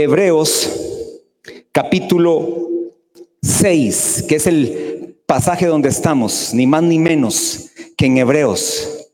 Hebreos capítulo 6, que es el pasaje donde estamos, ni más ni menos que en Hebreos.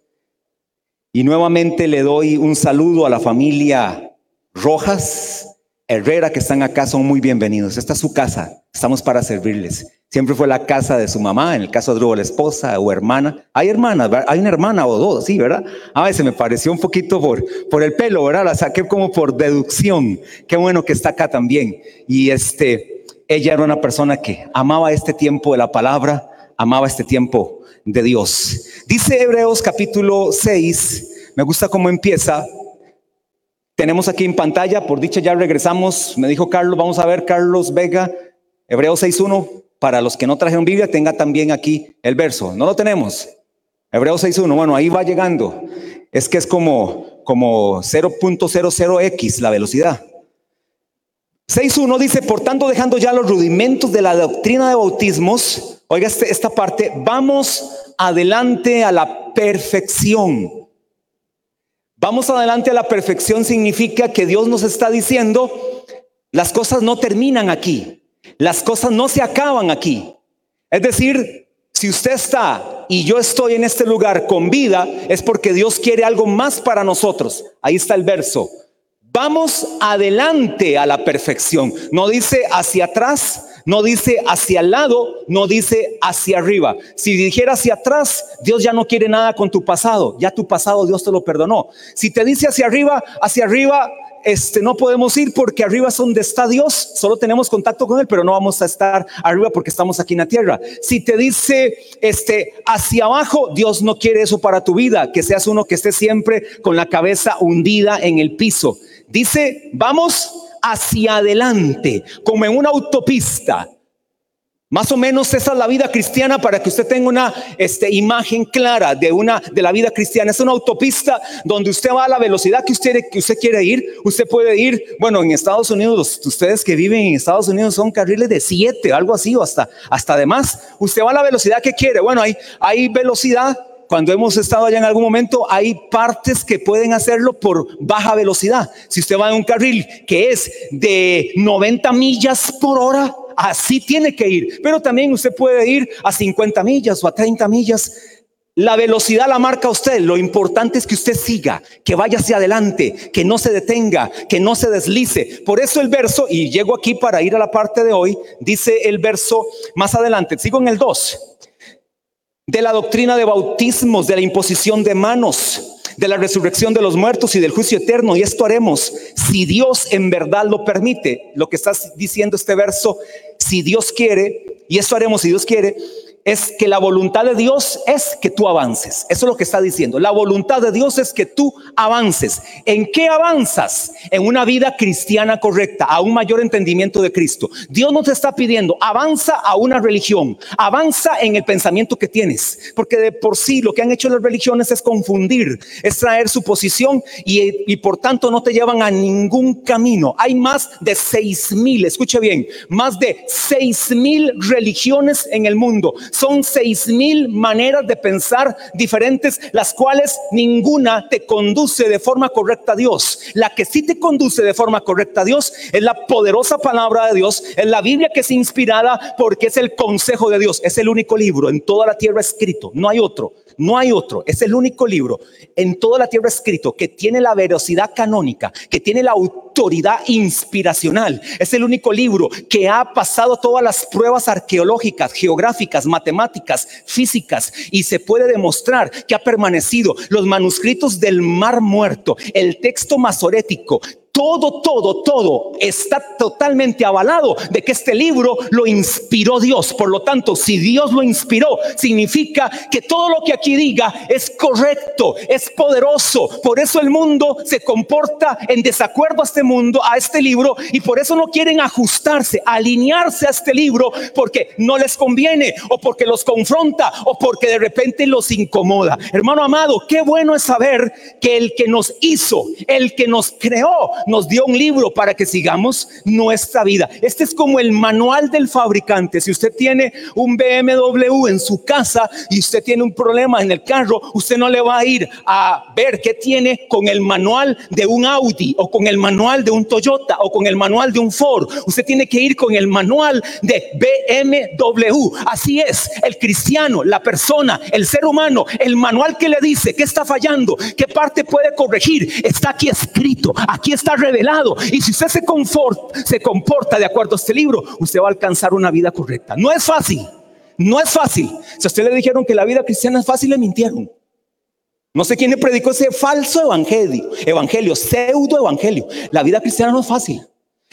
Y nuevamente le doy un saludo a la familia Rojas, Herrera que están acá, son muy bienvenidos. Esta es su casa, estamos para servirles. Siempre fue la casa de su mamá, en el caso de Drugo, la esposa o hermana. Hay hermanas, hay una hermana o dos, sí, ¿verdad? A veces me pareció un poquito por, por el pelo, ¿verdad? La saqué como por deducción. Qué bueno que está acá también. Y este, ella era una persona que amaba este tiempo de la palabra, amaba este tiempo de Dios. Dice Hebreos capítulo 6, me gusta cómo empieza. Tenemos aquí en pantalla, por dicha ya regresamos, me dijo Carlos, vamos a ver Carlos Vega, Hebreos 6.1, para los que no trajeron Biblia, tenga también aquí el verso. No lo tenemos. Hebreos 6.1, bueno, ahí va llegando. Es que es como, como 0.00x la velocidad. 6.1 dice, por tanto, dejando ya los rudimentos de la doctrina de bautismos, oiga este, esta parte, vamos adelante a la perfección. Vamos adelante a la perfección significa que Dios nos está diciendo, las cosas no terminan aquí. Las cosas no se acaban aquí. Es decir, si usted está y yo estoy en este lugar con vida, es porque Dios quiere algo más para nosotros. Ahí está el verso. Vamos adelante a la perfección. No dice hacia atrás, no dice hacia el lado, no dice hacia arriba. Si dijera hacia atrás, Dios ya no quiere nada con tu pasado. Ya tu pasado Dios te lo perdonó. Si te dice hacia arriba, hacia arriba este, no podemos ir porque arriba es donde está Dios, solo tenemos contacto con Él, pero no vamos a estar arriba porque estamos aquí en la tierra. Si te dice este, hacia abajo, Dios no quiere eso para tu vida, que seas uno que esté siempre con la cabeza hundida en el piso. Dice, vamos hacia adelante, como en una autopista. Más o menos esa es la vida cristiana para que usted tenga una este, imagen clara de, una, de la vida cristiana. Es una autopista donde usted va a la velocidad que usted, que usted quiere ir. Usted puede ir, bueno, en Estados Unidos, ustedes que viven en Estados Unidos son carriles de 7, algo así, o hasta, hasta de más. Usted va a la velocidad que quiere. Bueno, hay, hay velocidad cuando hemos estado allá en algún momento, hay partes que pueden hacerlo por baja velocidad. Si usted va en un carril que es de 90 millas por hora, así tiene que ir. Pero también usted puede ir a 50 millas o a 30 millas. La velocidad la marca usted. Lo importante es que usted siga, que vaya hacia adelante, que no se detenga, que no se deslice. Por eso el verso, y llego aquí para ir a la parte de hoy, dice el verso más adelante. Sigo en el 2. De la doctrina de bautismos, de la imposición de manos de la resurrección de los muertos y del juicio eterno. Y esto haremos si Dios en verdad lo permite. Lo que está diciendo este verso, si Dios quiere, y esto haremos si Dios quiere, es que la voluntad de Dios es que tú avances. Eso es lo que está diciendo. La voluntad de Dios es que tú avances. ¿En qué avanzas? En una vida cristiana correcta, a un mayor entendimiento de Cristo. Dios no te está pidiendo, avanza a una religión, avanza en el pensamiento que tienes. Porque de por sí lo que han hecho las religiones es confundir, es traer su posición y, y por tanto no te llevan a ningún camino. Hay más de seis mil, escuche bien, más de seis mil religiones en el mundo son seis mil maneras de pensar diferentes, las cuales ninguna te conduce de forma correcta a Dios. La que sí te conduce de forma correcta a Dios es la poderosa palabra de Dios, es la Biblia que es inspirada porque es el consejo de Dios, es el único libro en toda la tierra escrito, no hay otro. No hay otro, es el único libro en toda la tierra escrito que tiene la velocidad canónica, que tiene la autoridad inspiracional. Es el único libro que ha pasado todas las pruebas arqueológicas, geográficas, matemáticas, físicas y se puede demostrar que ha permanecido los manuscritos del Mar Muerto, el texto masorético, todo, todo, todo está totalmente avalado de que este libro lo inspiró Dios. Por lo tanto, si Dios lo inspiró, significa que todo lo que aquí diga es correcto, es poderoso. Por eso el mundo se comporta en desacuerdo a este mundo, a este libro, y por eso no quieren ajustarse, alinearse a este libro, porque no les conviene, o porque los confronta, o porque de repente los incomoda. Hermano amado, qué bueno es saber que el que nos hizo, el que nos creó, nos dio un libro para que sigamos nuestra vida. Este es como el manual del fabricante. Si usted tiene un BMW en su casa y usted tiene un problema en el carro, usted no le va a ir a ver qué tiene con el manual de un Audi o con el manual de un Toyota o con el manual de un Ford. Usted tiene que ir con el manual de BMW. Así es, el cristiano, la persona, el ser humano, el manual que le dice qué está fallando, qué parte puede corregir, está aquí escrito, aquí está revelado. Y si usted se, se comporta de acuerdo a este libro, usted va a alcanzar una vida correcta. No es fácil, no es fácil. Si a usted le dijeron que la vida cristiana es fácil, le mintieron. No sé quién le predicó ese falso evangelio, evangelio, pseudo evangelio. La vida cristiana no es fácil.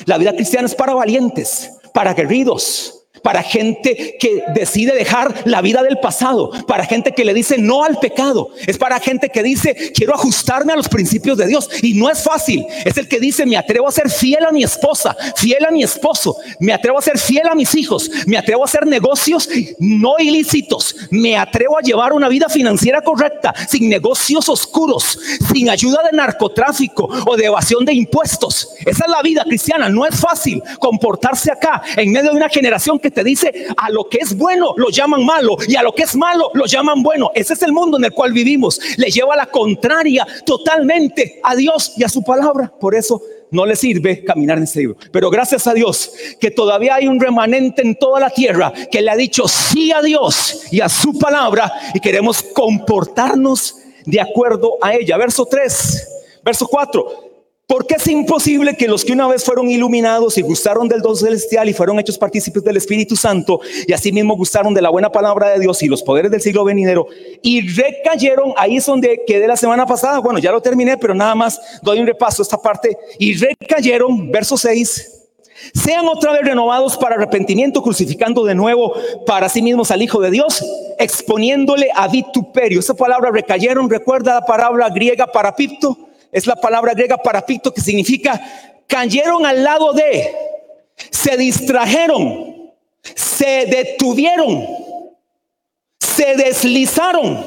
La vida cristiana es para valientes, para guerridos, para gente que decide dejar la vida del pasado, para gente que le dice no al pecado, es para gente que dice quiero ajustarme a los principios de Dios y no es fácil, es el que dice me atrevo a ser fiel a mi esposa, fiel a mi esposo, me atrevo a ser fiel a mis hijos, me atrevo a hacer negocios no ilícitos, me atrevo a llevar una vida financiera correcta, sin negocios oscuros, sin ayuda de narcotráfico o de evasión de impuestos. Esa es la vida cristiana, no es fácil comportarse acá en medio de una generación que te dice, a lo que es bueno lo llaman malo y a lo que es malo lo llaman bueno. Ese es el mundo en el cual vivimos. Le lleva a la contraria totalmente a Dios y a su palabra. Por eso no le sirve caminar en ese libro. Pero gracias a Dios que todavía hay un remanente en toda la tierra que le ha dicho sí a Dios y a su palabra y queremos comportarnos de acuerdo a ella. Verso 3, verso 4. Porque es imposible que los que una vez fueron iluminados y gustaron del don celestial y fueron hechos partícipes del Espíritu Santo y asimismo gustaron de la buena palabra de Dios y los poderes del siglo venidero y recayeron, ahí es donde quedé la semana pasada, bueno, ya lo terminé, pero nada más doy un repaso a esta parte, y recayeron, verso 6, sean otra vez renovados para arrepentimiento, crucificando de nuevo para sí mismos al Hijo de Dios, exponiéndole a vituperio. Esa palabra recayeron, recuerda la palabra griega para pipto es la palabra griega parapicto que significa cayeron al lado de, se distrajeron, se detuvieron, se deslizaron.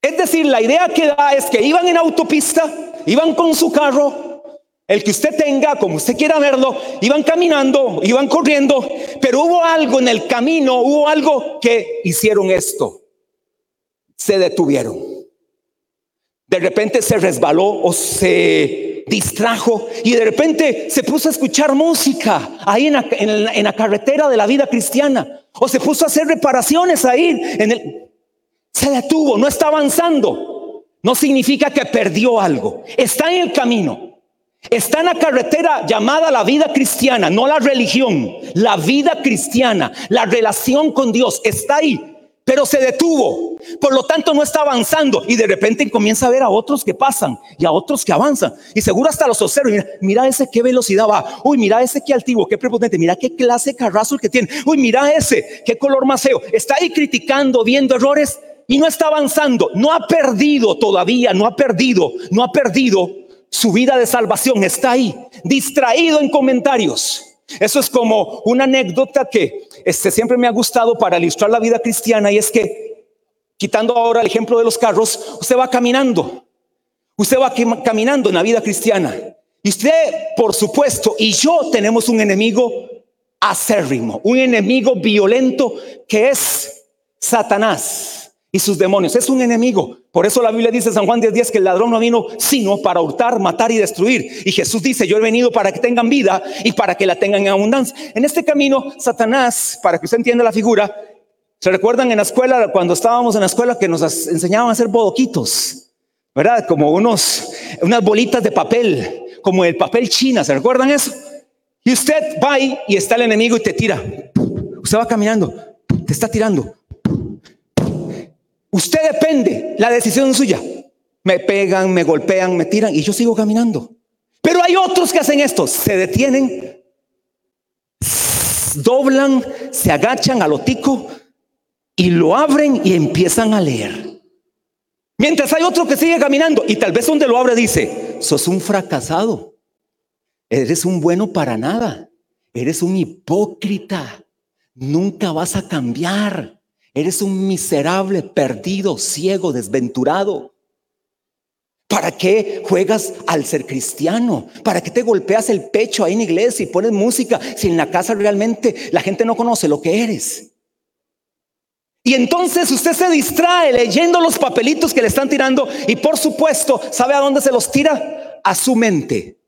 Es decir, la idea que da es que iban en autopista, iban con su carro, el que usted tenga, como usted quiera verlo, iban caminando, iban corriendo, pero hubo algo en el camino, hubo algo que hicieron esto. Se detuvieron de repente se resbaló o se distrajo y de repente se puso a escuchar música ahí en la, carretera de la vida cristiana o se puso a hacer reparaciones ahí en el se detuvo, no está avanzando. No significa que perdió algo. Está en el camino. Está en la carretera llamada la vida cristiana, no la religión, la vida cristiana, la relación con Dios. Está ahí pero se detuvo. Por lo tanto, no está avanzando. Y de repente comienza a ver a otros que pasan y a otros que avanzan. Y seguro hasta los observa. Mira, mira ese qué velocidad va. Uy, mira ese qué altivo, qué prepotente. Mira qué clase de carrazo que tiene. Uy, mira ese, qué color más feo. Está ahí criticando, viendo errores y no está avanzando. No ha perdido todavía, no ha perdido, no ha perdido su vida de salvación. Está ahí, distraído en comentarios. Eso es como una anécdota que este, siempre me ha gustado para ilustrar la vida cristiana y es que, quitando ahora el ejemplo de los carros, usted va caminando, usted va caminando en la vida cristiana. Y usted, por supuesto, y yo tenemos un enemigo acérrimo, un enemigo violento que es Satanás y sus demonios. Es un enemigo. Por eso la Biblia dice San Juan 10:10 que el ladrón no vino sino para hurtar, matar y destruir. Y Jesús dice, yo he venido para que tengan vida y para que la tengan en abundancia. En este camino, Satanás, para que usted entienda la figura, ¿se recuerdan en la escuela, cuando estábamos en la escuela, que nos enseñaban a hacer bodoquitos? ¿Verdad? Como unos, unas bolitas de papel, como el papel china, ¿se recuerdan eso? Y usted va y está el enemigo y te tira. Usted va caminando, te está tirando Usted depende, la decisión es suya. Me pegan, me golpean, me tiran y yo sigo caminando. Pero hay otros que hacen esto, se detienen, doblan, se agachan al otico y lo abren y empiezan a leer. Mientras hay otro que sigue caminando y tal vez donde lo abre dice, sos un fracasado, eres un bueno para nada, eres un hipócrita, nunca vas a cambiar. Eres un miserable, perdido, ciego, desventurado. ¿Para qué juegas al ser cristiano? ¿Para qué te golpeas el pecho ahí en iglesia y pones música si en la casa realmente la gente no conoce lo que eres? Y entonces usted se distrae leyendo los papelitos que le están tirando y por supuesto, ¿sabe a dónde se los tira? A su mente.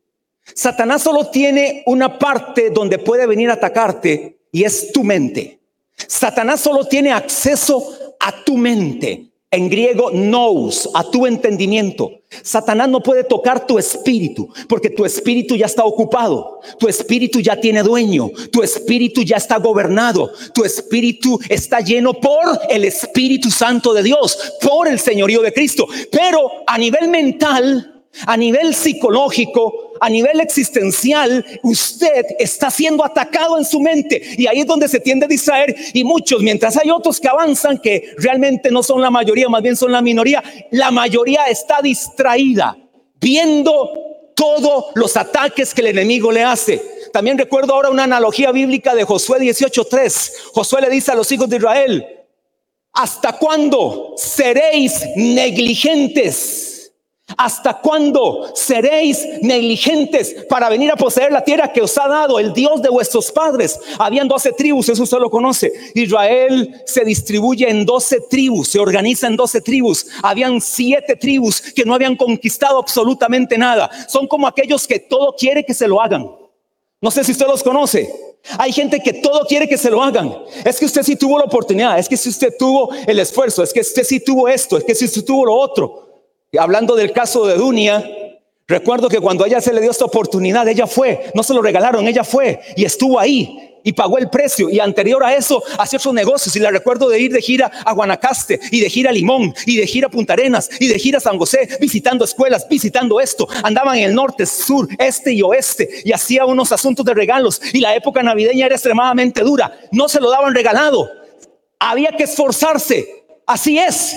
Satanás solo tiene una parte donde puede venir a atacarte y es tu mente. Satanás solo tiene acceso a tu mente. En griego, nous, a tu entendimiento. Satanás no puede tocar tu espíritu, porque tu espíritu ya está ocupado, tu espíritu ya tiene dueño, tu espíritu ya está gobernado, tu espíritu está lleno por el Espíritu Santo de Dios, por el señorío de Cristo. Pero a nivel mental, a nivel psicológico, a nivel existencial, usted está siendo atacado en su mente y ahí es donde se tiende a distraer y muchos, mientras hay otros que avanzan que realmente no son la mayoría, más bien son la minoría, la mayoría está distraída viendo todos los ataques que el enemigo le hace. También recuerdo ahora una analogía bíblica de Josué 18:3. Josué le dice a los hijos de Israel, ¿hasta cuándo seréis negligentes? ¿Hasta cuándo seréis negligentes para venir a poseer la tierra que os ha dado el Dios de vuestros padres? Habían doce tribus, eso usted lo conoce. Israel se distribuye en doce tribus, se organiza en doce tribus. Habían siete tribus que no habían conquistado absolutamente nada. Son como aquellos que todo quiere que se lo hagan. No sé si usted los conoce. Hay gente que todo quiere que se lo hagan. Es que usted sí tuvo la oportunidad, es que si usted tuvo el esfuerzo, es que usted sí tuvo esto, es que si usted tuvo lo otro. Hablando del caso de Dunia, recuerdo que cuando a ella se le dio esta oportunidad, ella fue, no se lo regalaron, ella fue y estuvo ahí y pagó el precio. Y anterior a eso, hacía otros negocios. Y la recuerdo de ir de gira a Guanacaste, y de gira a Limón, y de gira a Punta Arenas, y de gira a San José, visitando escuelas, visitando esto. Andaban en el norte, sur, este y oeste, y hacía unos asuntos de regalos. Y la época navideña era extremadamente dura. No se lo daban regalado. Había que esforzarse. Así es.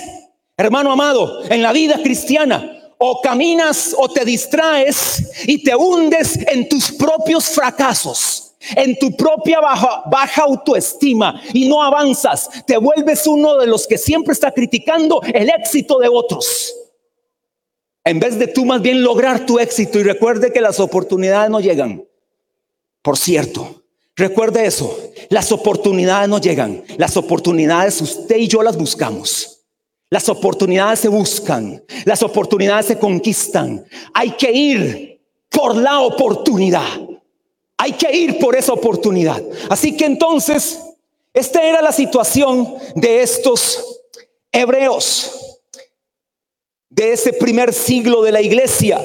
Hermano amado, en la vida cristiana, o caminas o te distraes y te hundes en tus propios fracasos, en tu propia baja, baja, autoestima y no avanzas, te vuelves uno de los que siempre está criticando el éxito de otros. En vez de tú más bien lograr tu éxito y recuerde que las oportunidades no llegan. Por cierto, recuerde eso, las oportunidades no llegan, las oportunidades usted y yo las buscamos. Las oportunidades se buscan, las oportunidades se conquistan. Hay que ir por la oportunidad. Hay que ir por esa oportunidad. Así que entonces, esta era la situación de estos hebreos, de ese primer siglo de la iglesia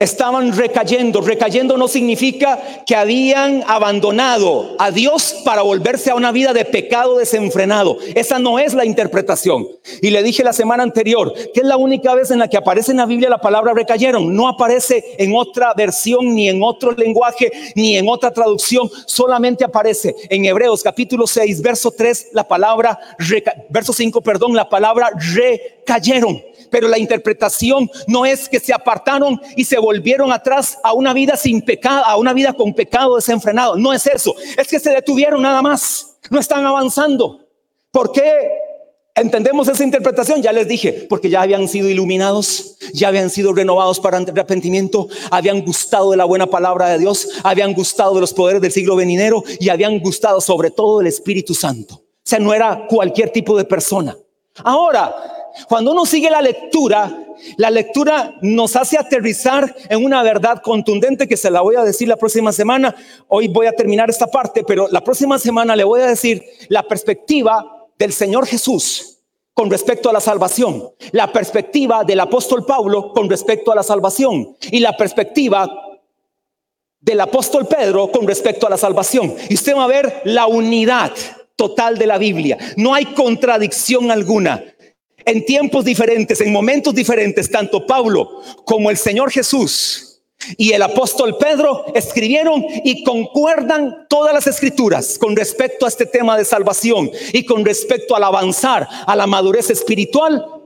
estaban recayendo. Recayendo no significa que habían abandonado a Dios para volverse a una vida de pecado desenfrenado. Esa no es la interpretación. Y le dije la semana anterior que es la única vez en la que aparece en la Biblia la palabra recayeron. No aparece en otra versión, ni en otro lenguaje, ni en otra traducción. Solamente aparece en Hebreos capítulo 6, verso 3, la palabra, verso 5, perdón, la palabra recayeron pero la interpretación no es que se apartaron y se volvieron atrás a una vida sin pecado, a una vida con pecado desenfrenado. No es eso, es que se detuvieron nada más, no están avanzando. ¿Por qué entendemos esa interpretación? Ya les dije, porque ya habían sido iluminados, ya habían sido renovados para arrepentimiento, habían gustado de la buena palabra de Dios, habían gustado de los poderes del siglo venidero y habían gustado sobre todo del Espíritu Santo. O sea, no era cualquier tipo de persona. Ahora, cuando uno sigue la lectura, la lectura nos hace aterrizar en una verdad contundente que se la voy a decir la próxima semana. Hoy voy a terminar esta parte, pero la próxima semana le voy a decir la perspectiva del Señor Jesús con respecto a la salvación, la perspectiva del apóstol Pablo con respecto a la salvación y la perspectiva del apóstol Pedro con respecto a la salvación. Y usted va a ver la unidad total de la Biblia. No hay contradicción alguna en tiempos diferentes, en momentos diferentes, tanto Pablo como el Señor Jesús y el apóstol Pedro escribieron y concuerdan todas las escrituras con respecto a este tema de salvación y con respecto al avanzar a la madurez espiritual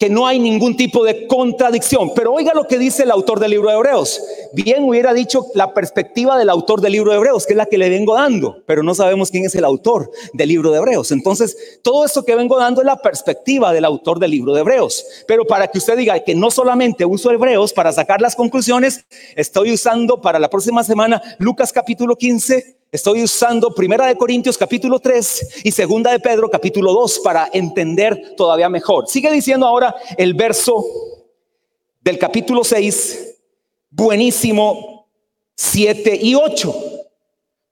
que no hay ningún tipo de contradicción. Pero oiga lo que dice el autor del libro de Hebreos. Bien hubiera dicho la perspectiva del autor del libro de Hebreos, que es la que le vengo dando, pero no sabemos quién es el autor del libro de Hebreos. Entonces, todo esto que vengo dando es la perspectiva del autor del libro de Hebreos. Pero para que usted diga que no solamente uso Hebreos para sacar las conclusiones, estoy usando para la próxima semana Lucas capítulo 15, Estoy usando Primera de Corintios capítulo 3 y Segunda de Pedro capítulo 2 para entender todavía mejor. Sigue diciendo ahora el verso del capítulo 6, buenísimo 7 y 8.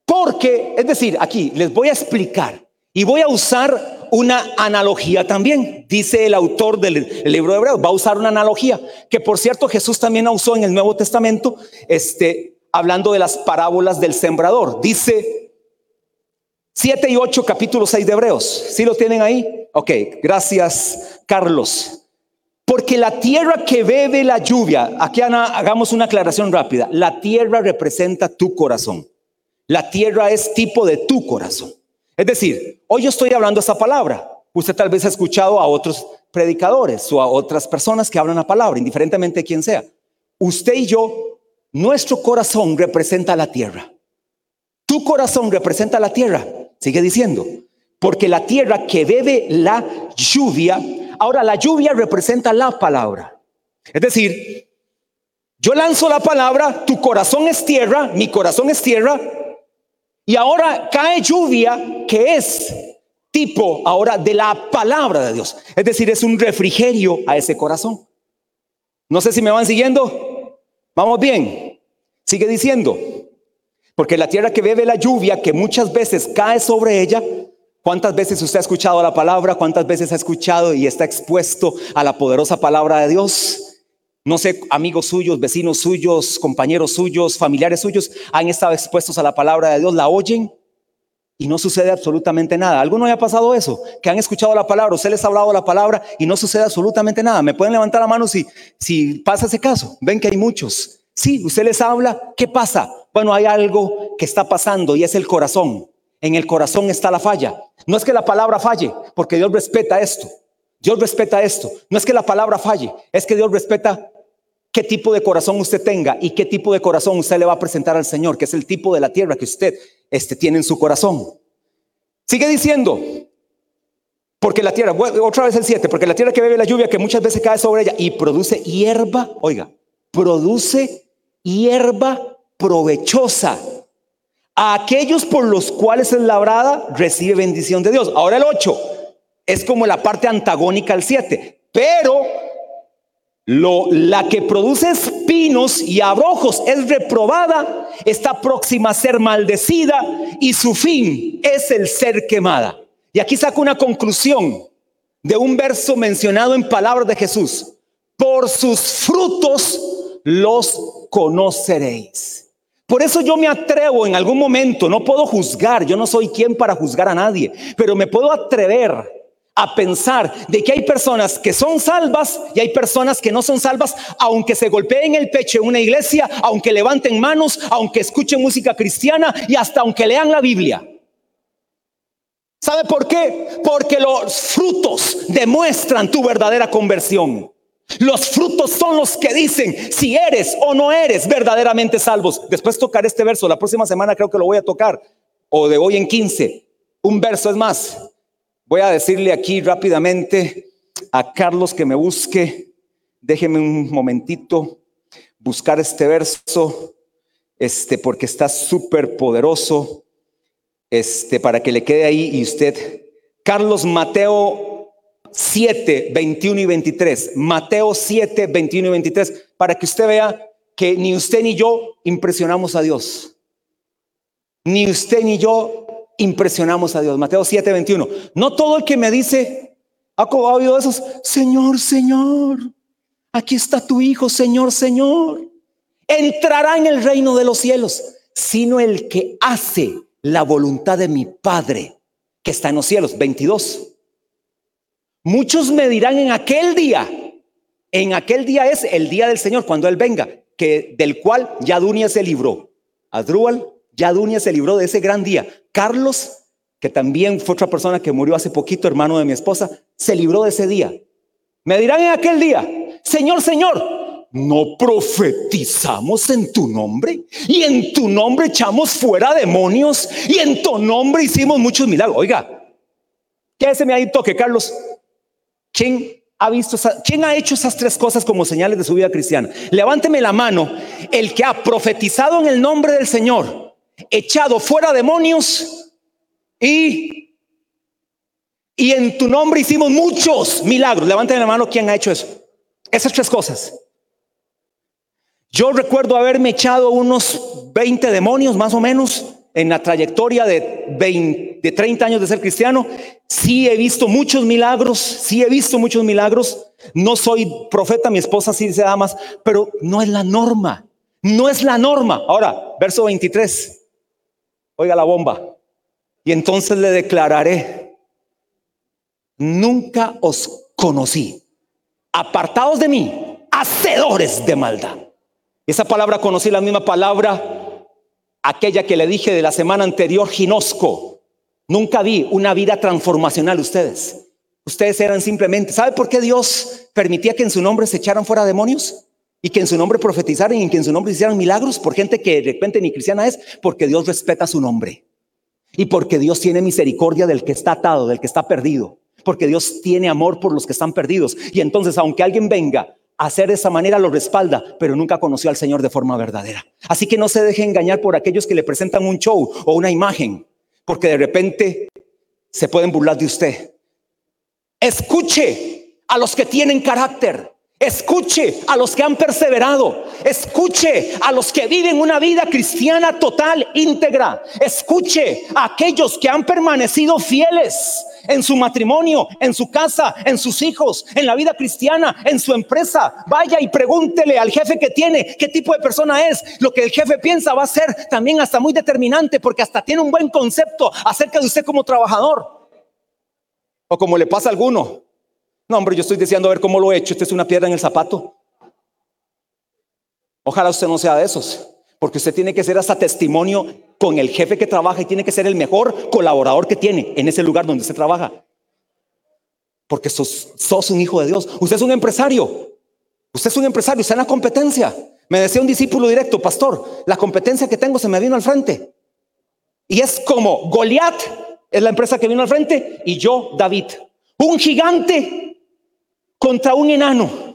Porque, es decir, aquí les voy a explicar y voy a usar una analogía también. Dice el autor del libro de Hebreos, va a usar una analogía que por cierto Jesús también usó en el Nuevo Testamento, este hablando de las parábolas del sembrador. Dice 7 y 8, capítulo 6 de Hebreos. ¿Sí lo tienen ahí? Ok, gracias, Carlos. Porque la tierra que bebe la lluvia, aquí hagamos una aclaración rápida, la tierra representa tu corazón. La tierra es tipo de tu corazón. Es decir, hoy yo estoy hablando esa palabra. Usted tal vez ha escuchado a otros predicadores o a otras personas que hablan la palabra, indiferentemente de quién sea. Usted y yo nuestro corazón representa la tierra. Tu corazón representa la tierra. Sigue diciendo. Porque la tierra que bebe la lluvia, ahora la lluvia representa la palabra. Es decir, yo lanzo la palabra, tu corazón es tierra, mi corazón es tierra, y ahora cae lluvia que es tipo ahora de la palabra de Dios. Es decir, es un refrigerio a ese corazón. No sé si me van siguiendo. Vamos bien. Sigue diciendo. Porque la tierra que bebe la lluvia, que muchas veces cae sobre ella, ¿cuántas veces usted ha escuchado la palabra? ¿Cuántas veces ha escuchado y está expuesto a la poderosa palabra de Dios? No sé, amigos suyos, vecinos suyos, compañeros suyos, familiares suyos, han estado expuestos a la palabra de Dios, la oyen y no sucede absolutamente nada. ¿Alguno haya pasado eso? Que han escuchado la palabra, usted les ha hablado la palabra y no sucede absolutamente nada. ¿Me pueden levantar la mano si, si pasa ese caso? Ven que hay muchos. Sí, usted les habla, ¿qué pasa? Bueno, hay algo que está pasando y es el corazón. En el corazón está la falla. No es que la palabra falle, porque Dios respeta esto. Dios respeta esto. No es que la palabra falle, es que Dios respeta qué tipo de corazón usted tenga y qué tipo de corazón usted le va a presentar al Señor, que es el tipo de la tierra que usted este, tiene en su corazón. Sigue diciendo, porque la tierra, otra vez el 7, porque la tierra que bebe la lluvia que muchas veces cae sobre ella y produce hierba, oiga, produce hierba provechosa. A aquellos por los cuales es labrada, recibe bendición de Dios. Ahora el 8 es como la parte antagónica al 7, pero lo, la que produce espinos y abrojos es reprobada, está próxima a ser maldecida y su fin es el ser quemada. Y aquí saco una conclusión de un verso mencionado en palabras de Jesús. Por sus frutos los conoceréis. Por eso yo me atrevo en algún momento, no puedo juzgar, yo no soy quien para juzgar a nadie, pero me puedo atrever a pensar de que hay personas que son salvas y hay personas que no son salvas, aunque se golpeen el pecho en una iglesia, aunque levanten manos, aunque escuchen música cristiana y hasta aunque lean la Biblia. ¿Sabe por qué? Porque los frutos demuestran tu verdadera conversión. Los frutos son los que dicen si eres o no eres verdaderamente salvos. Después tocar este verso, la próxima semana creo que lo voy a tocar, o de hoy en 15. Un verso es más. Voy a decirle aquí rápidamente a Carlos que me busque. Déjeme un momentito buscar este verso, este, porque está súper poderoso, este, para que le quede ahí y usted. Carlos Mateo 7, 21 y 23. Mateo 7, 21 y 23, para que usted vea que ni usted ni yo impresionamos a Dios. Ni usted ni yo impresionamos a Dios. Mateo 7, 21. No todo el que me dice, ha oído esos, Señor, Señor, aquí está tu Hijo, Señor, Señor, entrará en el reino de los cielos, sino el que hace la voluntad de mi Padre que está en los cielos. 22. Muchos me dirán en aquel día, en aquel día es el día del Señor, cuando Él venga, que del cual ya Dunia se libró. Adrúal ya Dunia se libró de ese gran día. Carlos, que también fue otra persona que murió hace poquito, hermano de mi esposa, se libró de ese día. Me dirán en aquel día, Señor, Señor, no profetizamos en tu nombre y en tu nombre echamos fuera demonios y en tu nombre hicimos muchos milagros. Oiga, ¿qué se me ha toque, Carlos? ¿Quién ha visto, quién ha hecho esas tres cosas como señales de su vida cristiana? Levánteme la mano el que ha profetizado en el nombre del Señor, echado fuera demonios y y en tu nombre hicimos muchos milagros. Levanten la mano quién ha hecho eso. Esas tres cosas. Yo recuerdo haberme echado unos 20 demonios más o menos en la trayectoria de, 20, de 30 años de ser cristiano. Sí he visto muchos milagros, sí he visto muchos milagros. No soy profeta, mi esposa sí dice más, pero no es la norma. No es la norma. Ahora, verso 23. Oiga la bomba. Y entonces le declararé nunca os conocí. Apartados de mí, hacedores de maldad. Esa palabra conocí, la misma palabra, aquella que le dije de la semana anterior, ginosco. Nunca vi una vida transformacional ustedes. Ustedes eran simplemente, ¿sabe por qué Dios permitía que en su nombre se echaran fuera demonios? Y que en su nombre profetizaran y que en su nombre hicieran milagros por gente que de repente ni cristiana es, porque Dios respeta su nombre. Y porque Dios tiene misericordia del que está atado, del que está perdido porque Dios tiene amor por los que están perdidos. Y entonces, aunque alguien venga hacer de esa manera, lo respalda, pero nunca conoció al Señor de forma verdadera. Así que no se deje engañar por aquellos que le presentan un show o una imagen, porque de repente se pueden burlar de usted. Escuche a los que tienen carácter. Escuche a los que han perseverado. Escuche a los que viven una vida cristiana total, íntegra. Escuche a aquellos que han permanecido fieles en su matrimonio, en su casa, en sus hijos, en la vida cristiana, en su empresa. Vaya y pregúntele al jefe que tiene qué tipo de persona es. Lo que el jefe piensa va a ser también hasta muy determinante porque hasta tiene un buen concepto acerca de usted como trabajador. O como le pasa a alguno, no, hombre, yo estoy deseando ver cómo lo he hecho. Este es una piedra en el zapato. Ojalá usted no sea de esos, porque usted tiene que ser hasta testimonio con el jefe que trabaja y tiene que ser el mejor colaborador que tiene en ese lugar donde usted trabaja. Porque sos, un hijo de Dios. Usted es un empresario. Usted es un empresario, está en la competencia. Me decía un discípulo directo, pastor, la competencia que tengo se me vino al frente. Y es como Goliat es la empresa que vino al frente y yo, David. Un gigante contra un enano.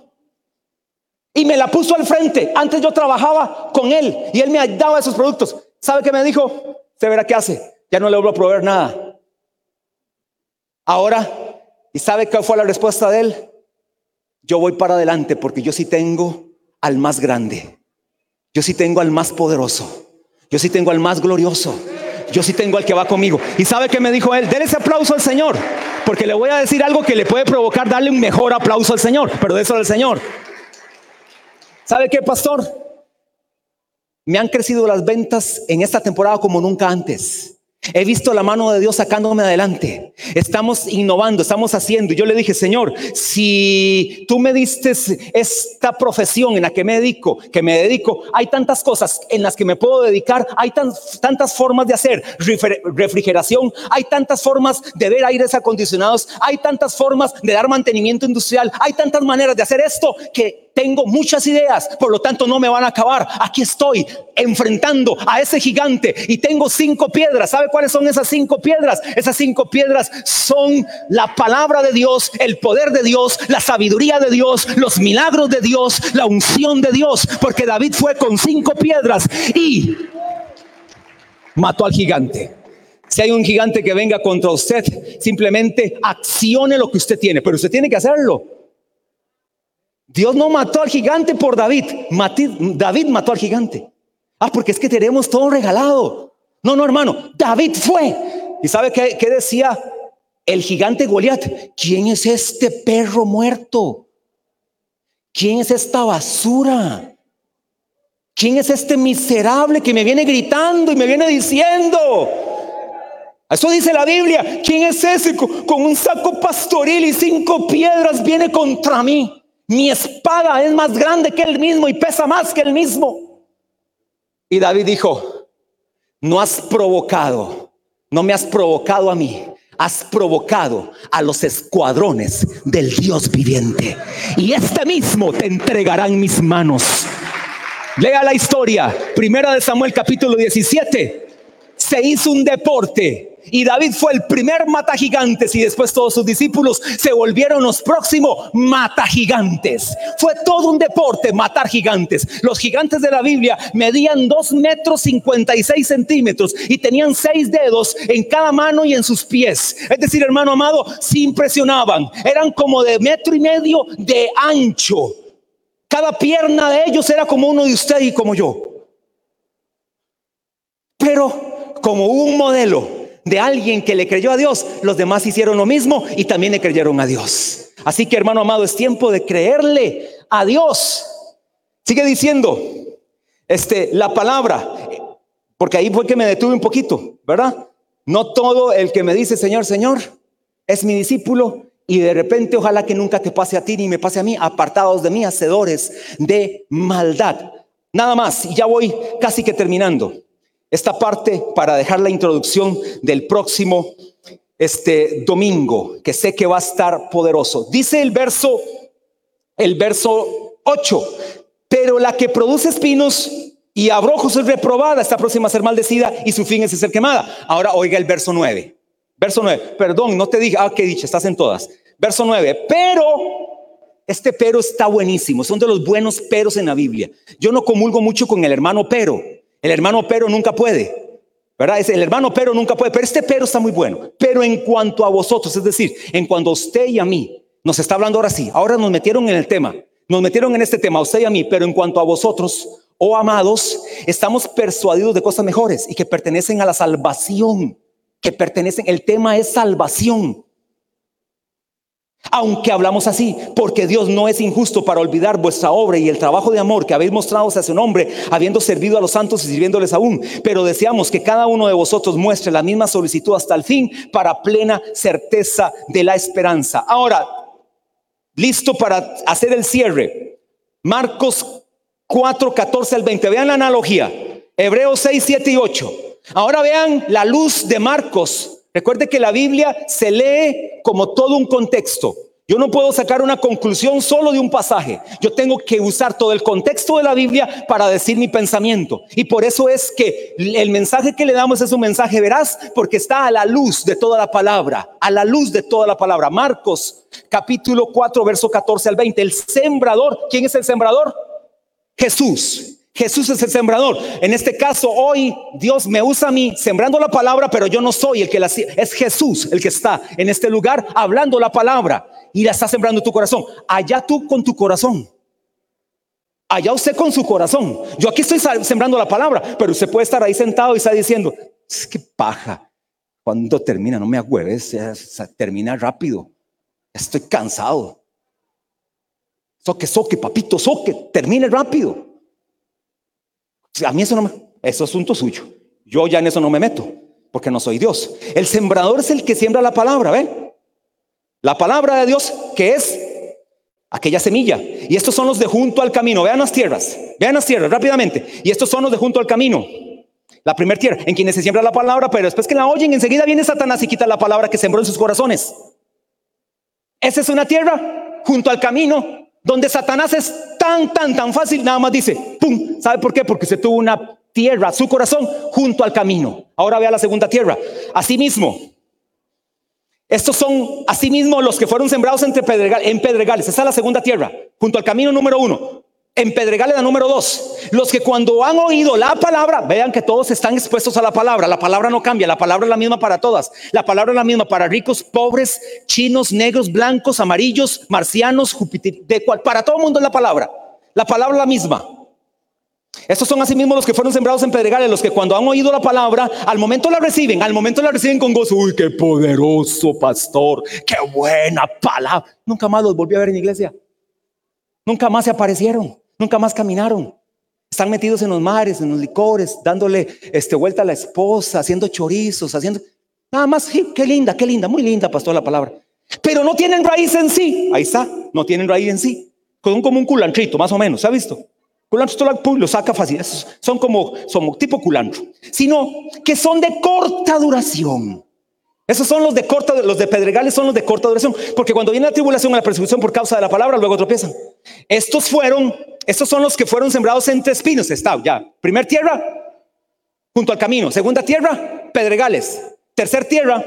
Y me la puso al frente. Antes yo trabajaba con él y él me daba esos productos. ¿Sabe qué me dijo? Se verá qué hace. Ya no le vuelvo a proveer nada. Ahora, ¿y sabe qué fue la respuesta de él? Yo voy para adelante porque yo sí tengo al más grande. Yo sí tengo al más poderoso. Yo sí tengo al más glorioso. Yo sí tengo al que va conmigo. ¿Y sabe qué me dijo él? Denle ese aplauso al Señor. Porque le voy a decir algo que le puede provocar darle un mejor aplauso al Señor, pero de eso del Señor. ¿Sabe qué, pastor? Me han crecido las ventas en esta temporada como nunca antes. He visto la mano de Dios sacándome adelante. Estamos innovando, estamos haciendo. Y yo le dije, Señor, si tú me diste esta profesión en la que me dedico, que me dedico, hay tantas cosas en las que me puedo dedicar, hay tantas formas de hacer refrigeración, hay tantas formas de ver aires acondicionados, hay tantas formas de dar mantenimiento industrial, hay tantas maneras de hacer esto que tengo muchas ideas, por lo tanto no me van a acabar. Aquí estoy enfrentando a ese gigante y tengo cinco piedras. ¿Sabe cuáles son esas cinco piedras? Esas cinco piedras son la palabra de Dios, el poder de Dios, la sabiduría de Dios, los milagros de Dios, la unción de Dios, porque David fue con cinco piedras y mató al gigante. Si hay un gigante que venga contra usted, simplemente accione lo que usted tiene, pero usted tiene que hacerlo. Dios no mató al gigante por David. David mató al gigante. Ah, porque es que tenemos todo regalado. No, no, hermano. David fue. ¿Y sabe qué, qué decía el gigante Goliat? ¿Quién es este perro muerto? ¿Quién es esta basura? ¿Quién es este miserable que me viene gritando y me viene diciendo? Eso dice la Biblia. ¿Quién es ese con un saco pastoril y cinco piedras viene contra mí? Mi espada es más grande que el mismo y pesa más que el mismo. Y David dijo, no has provocado, no me has provocado a mí, has provocado a los escuadrones del Dios viviente. Y este mismo te entregará en mis manos. Lea la historia, primera de Samuel capítulo 17. Se hizo un deporte y David fue el primer mata gigantes y después todos sus discípulos se volvieron los próximos mata gigantes. Fue todo un deporte matar gigantes. Los gigantes de la Biblia medían 2 metros 56 centímetros y tenían seis dedos en cada mano y en sus pies. Es decir, hermano amado, se impresionaban. Eran como de metro y medio de ancho. Cada pierna de ellos era como uno de usted y como yo. Pero como un modelo de alguien que le creyó a Dios, los demás hicieron lo mismo y también le creyeron a Dios. Así que hermano amado, es tiempo de creerle a Dios. Sigue diciendo, este, la palabra, porque ahí fue que me detuve un poquito, ¿verdad? No todo el que me dice Señor, Señor, es mi discípulo y de repente ojalá que nunca te pase a ti ni me pase a mí, apartados de mí, hacedores de maldad. Nada más, y ya voy casi que terminando esta parte para dejar la introducción del próximo este domingo, que sé que va a estar poderoso. Dice el verso el verso 8, pero la que produce espinos y abrojos es reprobada, está próxima a ser maldecida y su fin es ser quemada. Ahora oiga el verso 9. Verso 9. Perdón, no te dije, ah, qué dicho, estás en todas. Verso 9. Pero este pero está buenísimo, son de los buenos peros en la Biblia. Yo no comulgo mucho con el hermano pero, el hermano pero nunca puede. ¿Verdad? Es el hermano pero nunca puede, pero este pero está muy bueno. Pero en cuanto a vosotros, es decir, en cuanto a usted y a mí, nos está hablando ahora sí, ahora nos metieron en el tema, nos metieron en este tema, a usted y a mí, pero en cuanto a vosotros, oh amados, estamos persuadidos de cosas mejores y que pertenecen a la salvación, que pertenecen, el tema es salvación. Aunque hablamos así, porque Dios no es injusto para olvidar vuestra obra y el trabajo de amor que habéis mostrado hacia su nombre, habiendo servido a los santos y sirviéndoles aún. Pero deseamos que cada uno de vosotros muestre la misma solicitud hasta el fin para plena certeza de la esperanza. Ahora, listo para hacer el cierre. Marcos 4, 14 al 20. Vean la analogía. Hebreos 6, 7 y 8. Ahora vean la luz de Marcos Recuerde que la Biblia se lee como todo un contexto. Yo no puedo sacar una conclusión solo de un pasaje. Yo tengo que usar todo el contexto de la Biblia para decir mi pensamiento. Y por eso es que el mensaje que le damos es un mensaje veraz porque está a la luz de toda la palabra, a la luz de toda la palabra. Marcos capítulo 4, verso 14 al 20. El sembrador, ¿quién es el sembrador? Jesús. Jesús es el sembrador. En este caso, hoy Dios me usa a mí sembrando la palabra, pero yo no soy el que la es Jesús el que está en este lugar hablando la palabra y la está sembrando tu corazón. Allá tú con tu corazón. Allá usted con su corazón. Yo aquí estoy sembrando la palabra, pero usted puede estar ahí sentado y está diciendo, es que paja. Cuando termina, no me agüeves, termina rápido. Estoy cansado. Soque, soque, papito, soque, termine rápido. A mí eso no eso es asunto suyo. Yo ya en eso no me meto, porque no soy Dios. El sembrador es el que siembra la palabra, ¿ven? La palabra de Dios que es aquella semilla. Y estos son los de junto al camino. Vean las tierras, vean las tierras rápidamente. Y estos son los de junto al camino. La primera tierra, en quienes se siembra la palabra, pero después que la oyen, enseguida viene Satanás y quita la palabra que sembró en sus corazones. Esa es una tierra junto al camino donde Satanás es tan, tan, tan fácil, nada más dice, ¡pum! ¿Sabe por qué? Porque se tuvo una tierra, su corazón, junto al camino. Ahora vea la segunda tierra. Asimismo, estos son asimismo los que fueron sembrados entre en pedregales. Esa es la segunda tierra, junto al camino número uno. En Pedregales la número dos, los que cuando han oído la palabra, vean que todos están expuestos a la palabra, la palabra no cambia, la palabra es la misma para todas, la palabra es la misma para ricos, pobres, chinos, negros, blancos, amarillos, marcianos, Júpiter, de cual, para todo el mundo es la palabra, la palabra es la misma. Estos son asimismo los que fueron sembrados en Pedregales, los que cuando han oído la palabra, al momento la reciben, al momento la reciben con gozo. Uy, qué poderoso pastor, qué buena palabra. Nunca más los volví a ver en iglesia. Nunca más se aparecieron. Nunca más caminaron. Están metidos en los mares, en los licores, dándole este, vuelta a la esposa, haciendo chorizos, haciendo... Nada más, qué linda, qué linda, muy linda, pastor, la palabra. Pero no tienen raíz en sí. Ahí está, no tienen raíz en sí. Son como un culantrito, más o menos, ¿se ha visto? Culantro lo saca fácil. Son como, son tipo culantro. Sino que son de corta duración. Esos son los de corta, los de pedregales son los de corta duración, porque cuando viene la tribulación o la persecución por causa de la palabra, luego tropiezan. Estos fueron, estos son los que fueron sembrados entre espinos. Está ya. Primer tierra, junto al camino. Segunda tierra, pedregales. Tercer tierra,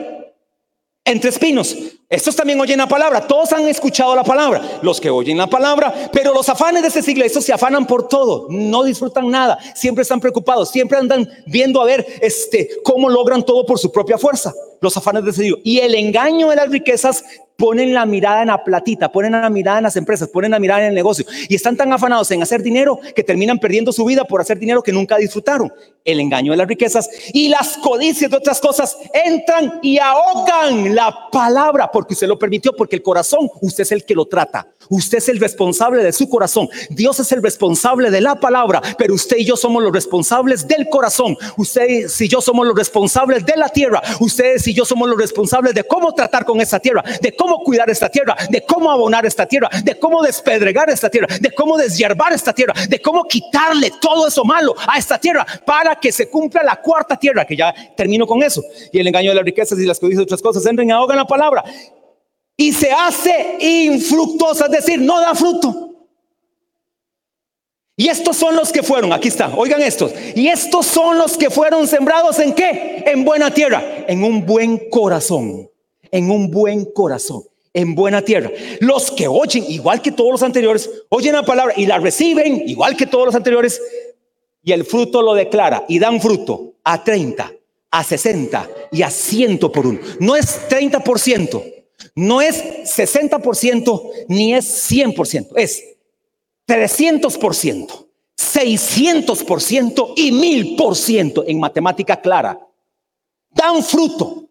entre espinos. Estos también oyen la palabra. Todos han escuchado la palabra. Los que oyen la palabra. Pero los afanes de este siglo, estos se afanan por todo. No disfrutan nada. Siempre están preocupados. Siempre andan viendo a ver este, cómo logran todo por su propia fuerza. Los afanes de este siglo. Y el engaño de las riquezas ponen la mirada en la platita, ponen la mirada en las empresas, ponen la mirada en el negocio y están tan afanados en hacer dinero que terminan perdiendo su vida por hacer dinero que nunca disfrutaron. El engaño de las riquezas y las codicias de otras cosas entran y ahogan la palabra porque usted lo permitió, porque el corazón usted es el que lo trata. Usted es el responsable de su corazón. Dios es el responsable de la palabra, pero usted y yo somos los responsables del corazón. Usted y yo somos los responsables de la tierra. Ustedes y yo somos los responsables de cómo tratar con esta tierra, de cómo cuidar esta tierra, de cómo abonar esta tierra, de cómo despedregar esta tierra, de cómo deshiervar esta tierra, de cómo quitarle todo eso malo a esta tierra para que se cumpla la cuarta tierra, que ya termino con eso. Y el engaño de las riquezas y las cosas otras cosas entran y ahogan la palabra y se hace infructuosa, es decir, no da fruto. Y estos son los que fueron, aquí está, oigan estos. Y estos son los que fueron sembrados en qué? En buena tierra, en un buen corazón, en un buen corazón, en buena tierra. Los que oyen, igual que todos los anteriores, oyen la palabra y la reciben, igual que todos los anteriores, y el fruto lo declara y dan fruto a 30, a 60 y a 100 por uno. No es 30%, no es 60% ni es 100%, es 300%, 600% y 1000% en matemática clara. Dan fruto.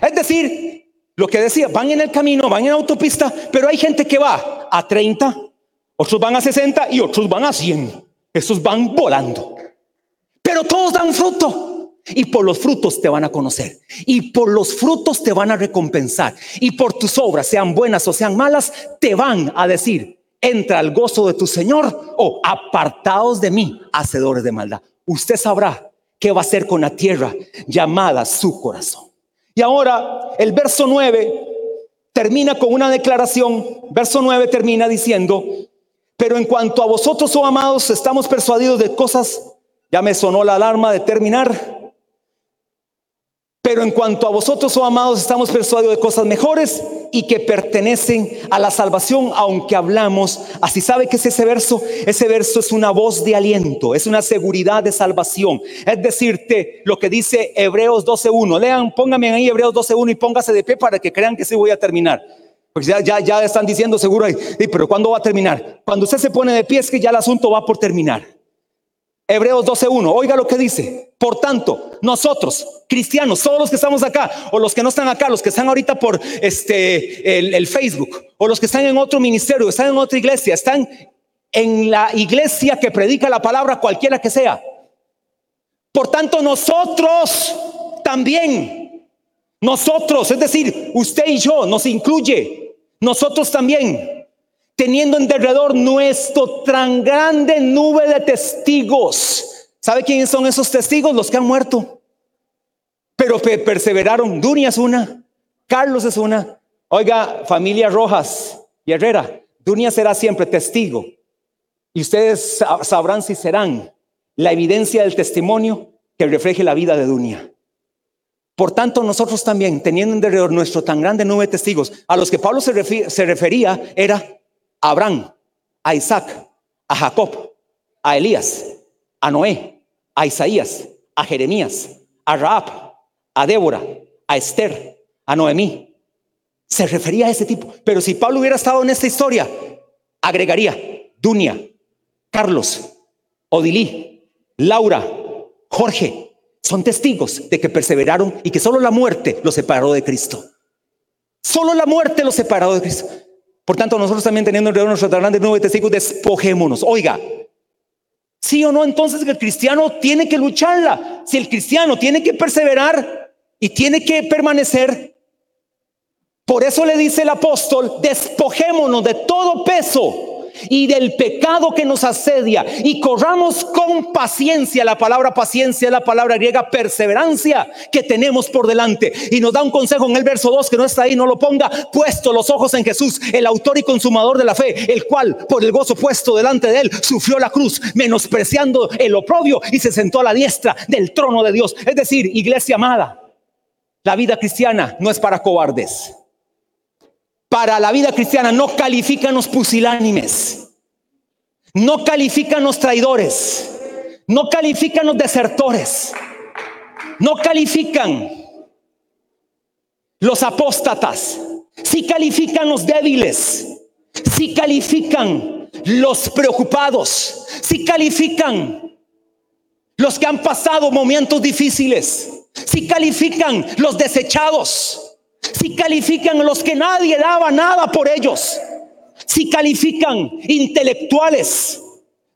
Es decir, lo que decía, van en el camino, van en autopista, pero hay gente que va a 30, otros van a 60 y otros van a 100. Esos van volando. Pero todos dan fruto. Y por los frutos te van a conocer. Y por los frutos te van a recompensar. Y por tus obras, sean buenas o sean malas, te van a decir, entra al gozo de tu Señor o apartados de mí, hacedores de maldad. Usted sabrá qué va a hacer con la tierra llamada su corazón. Y ahora el verso 9 termina con una declaración. Verso 9 termina diciendo, pero en cuanto a vosotros, oh amados, estamos persuadidos de cosas, ya me sonó la alarma de terminar pero en cuanto a vosotros, oh amados, estamos persuadidos de cosas mejores y que pertenecen a la salvación, aunque hablamos. Así sabe que es ese verso, ese verso es una voz de aliento, es una seguridad de salvación. Es decirte lo que dice Hebreos 12.1. Lean, pónganme ahí Hebreos 12.1 y póngase de pie para que crean que sí voy a terminar. Porque ya, ya, ya están diciendo seguro ahí, pero ¿cuándo va a terminar? Cuando usted se pone de pie es que ya el asunto va por terminar. Hebreos 12.1, oiga lo que dice. Por tanto, nosotros, cristianos, todos los que estamos acá, o los que no están acá, los que están ahorita por este, el, Facebook, o los que están en otro ministerio, están en otra iglesia, están en la iglesia que predica la palabra cualquiera que sea. Por tanto, nosotros también, nosotros, es decir, usted y yo, nos incluye, nosotros también teniendo en derredor nuestro tan grande nube de testigos. ¿Sabe quiénes son esos testigos? Los que han muerto. Pero perseveraron. Dunia es una, Carlos es una. Oiga, familia Rojas y Herrera, Dunia será siempre testigo. Y ustedes sabrán si serán la evidencia del testimonio que refleje la vida de Dunia. Por tanto, nosotros también, teniendo en derredor nuestro tan grande nube de testigos, a los que Pablo se, se refería, era a Abraham, a Isaac, a Jacob, a Elías, a Noé, a Isaías, a Jeremías, a Raab, a Débora, a Esther, a Noemí. Se refería a ese tipo. Pero si Pablo hubiera estado en esta historia, agregaría Dunia, Carlos, Odilí, Laura, Jorge. Son testigos de que perseveraron y que solo la muerte los separó de Cristo. Solo la muerte los separó de Cristo. Por tanto, nosotros también teniendo alrededor nuestro grande nuevo de testigos, despojémonos. Oiga, sí o no, entonces el cristiano tiene que lucharla. Si el cristiano tiene que perseverar y tiene que permanecer, por eso le dice el apóstol, despojémonos de todo peso y del pecado que nos asedia y corramos con paciencia. La palabra paciencia es la palabra griega perseverancia que tenemos por delante. Y nos da un consejo en el verso 2 que no está ahí, no lo ponga, puesto los ojos en Jesús, el autor y consumador de la fe, el cual por el gozo puesto delante de él sufrió la cruz, menospreciando el oprobio y se sentó a la diestra del trono de Dios. Es decir, iglesia amada, la vida cristiana no es para cobardes para la vida cristiana no califican los pusilánimes, no califican los traidores, no califican los desertores, no califican los apóstatas, sí califican los débiles, sí califican los preocupados, sí califican los que han pasado momentos difíciles, sí califican los desechados si califican los que nadie daba nada por ellos, si califican intelectuales,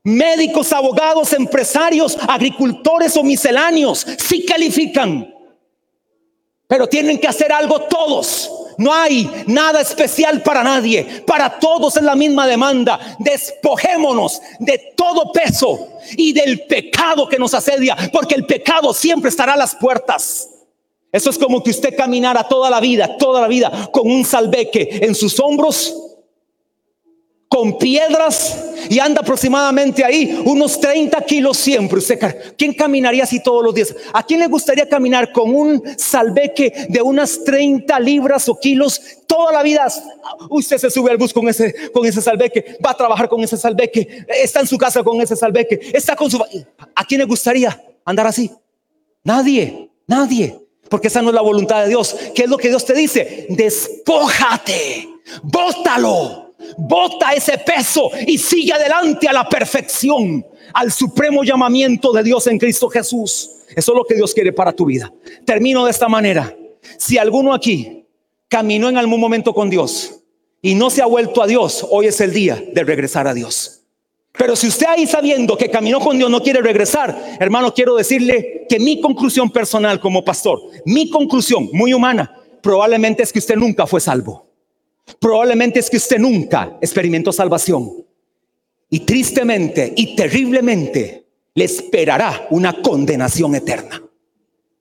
médicos, abogados, empresarios, agricultores o misceláneos, si califican. Pero tienen que hacer algo todos. No hay nada especial para nadie. Para todos es la misma demanda. Despojémonos de todo peso y del pecado que nos asedia, porque el pecado siempre estará a las puertas. Eso es como que usted caminara toda la vida, toda la vida con un salveque en sus hombros, con piedras y anda aproximadamente ahí unos 30 kilos siempre. Usted, ¿Quién caminaría así todos los días? ¿A quién le gustaría caminar con un salveque de unas 30 libras o kilos toda la vida? Usted se sube al bus con ese, con ese salveque, va a trabajar con ese salveque, está en su casa con ese salveque, está con su... ¿A quién le gustaría andar así? Nadie, nadie porque esa no es la voluntad de Dios. ¿Qué es lo que Dios te dice? Despójate, bótalo, bota ese peso y sigue adelante a la perfección, al supremo llamamiento de Dios en Cristo Jesús. Eso es lo que Dios quiere para tu vida. Termino de esta manera. Si alguno aquí caminó en algún momento con Dios y no se ha vuelto a Dios, hoy es el día de regresar a Dios. Pero si usted ahí sabiendo que caminó con Dios no quiere regresar, hermano, quiero decirle que mi conclusión personal como pastor, mi conclusión muy humana, probablemente es que usted nunca fue salvo. Probablemente es que usted nunca experimentó salvación. Y tristemente y terriblemente le esperará una condenación eterna.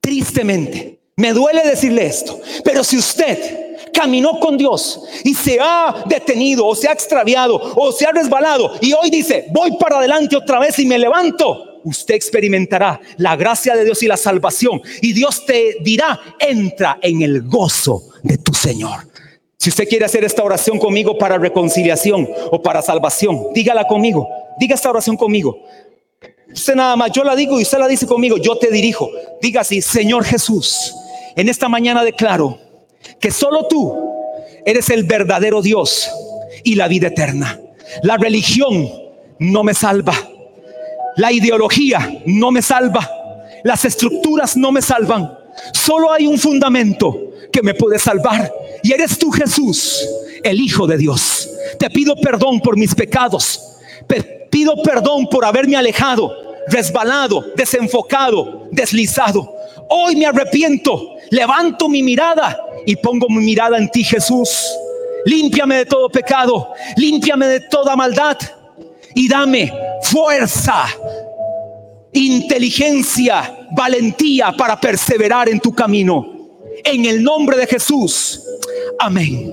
Tristemente. Me duele decirle esto. Pero si usted caminó con Dios y se ha detenido o se ha extraviado o se ha resbalado y hoy dice, voy para adelante otra vez y me levanto, usted experimentará la gracia de Dios y la salvación y Dios te dirá, entra en el gozo de tu Señor. Si usted quiere hacer esta oración conmigo para reconciliación o para salvación, dígala conmigo, diga esta oración conmigo. Usted nada más, yo la digo y usted la dice conmigo, yo te dirijo. Diga así, Señor Jesús, en esta mañana declaro que solo tú eres el verdadero Dios y la vida eterna. La religión no me salva. La ideología no me salva. Las estructuras no me salvan. Solo hay un fundamento que me puede salvar. Y eres tú Jesús, el Hijo de Dios. Te pido perdón por mis pecados. Pido perdón por haberme alejado, resbalado, desenfocado, deslizado. Hoy me arrepiento. Levanto mi mirada y pongo mi mirada en ti, Jesús. Límpiame de todo pecado, límpiame de toda maldad y dame fuerza, inteligencia, valentía para perseverar en tu camino. En el nombre de Jesús. Amén.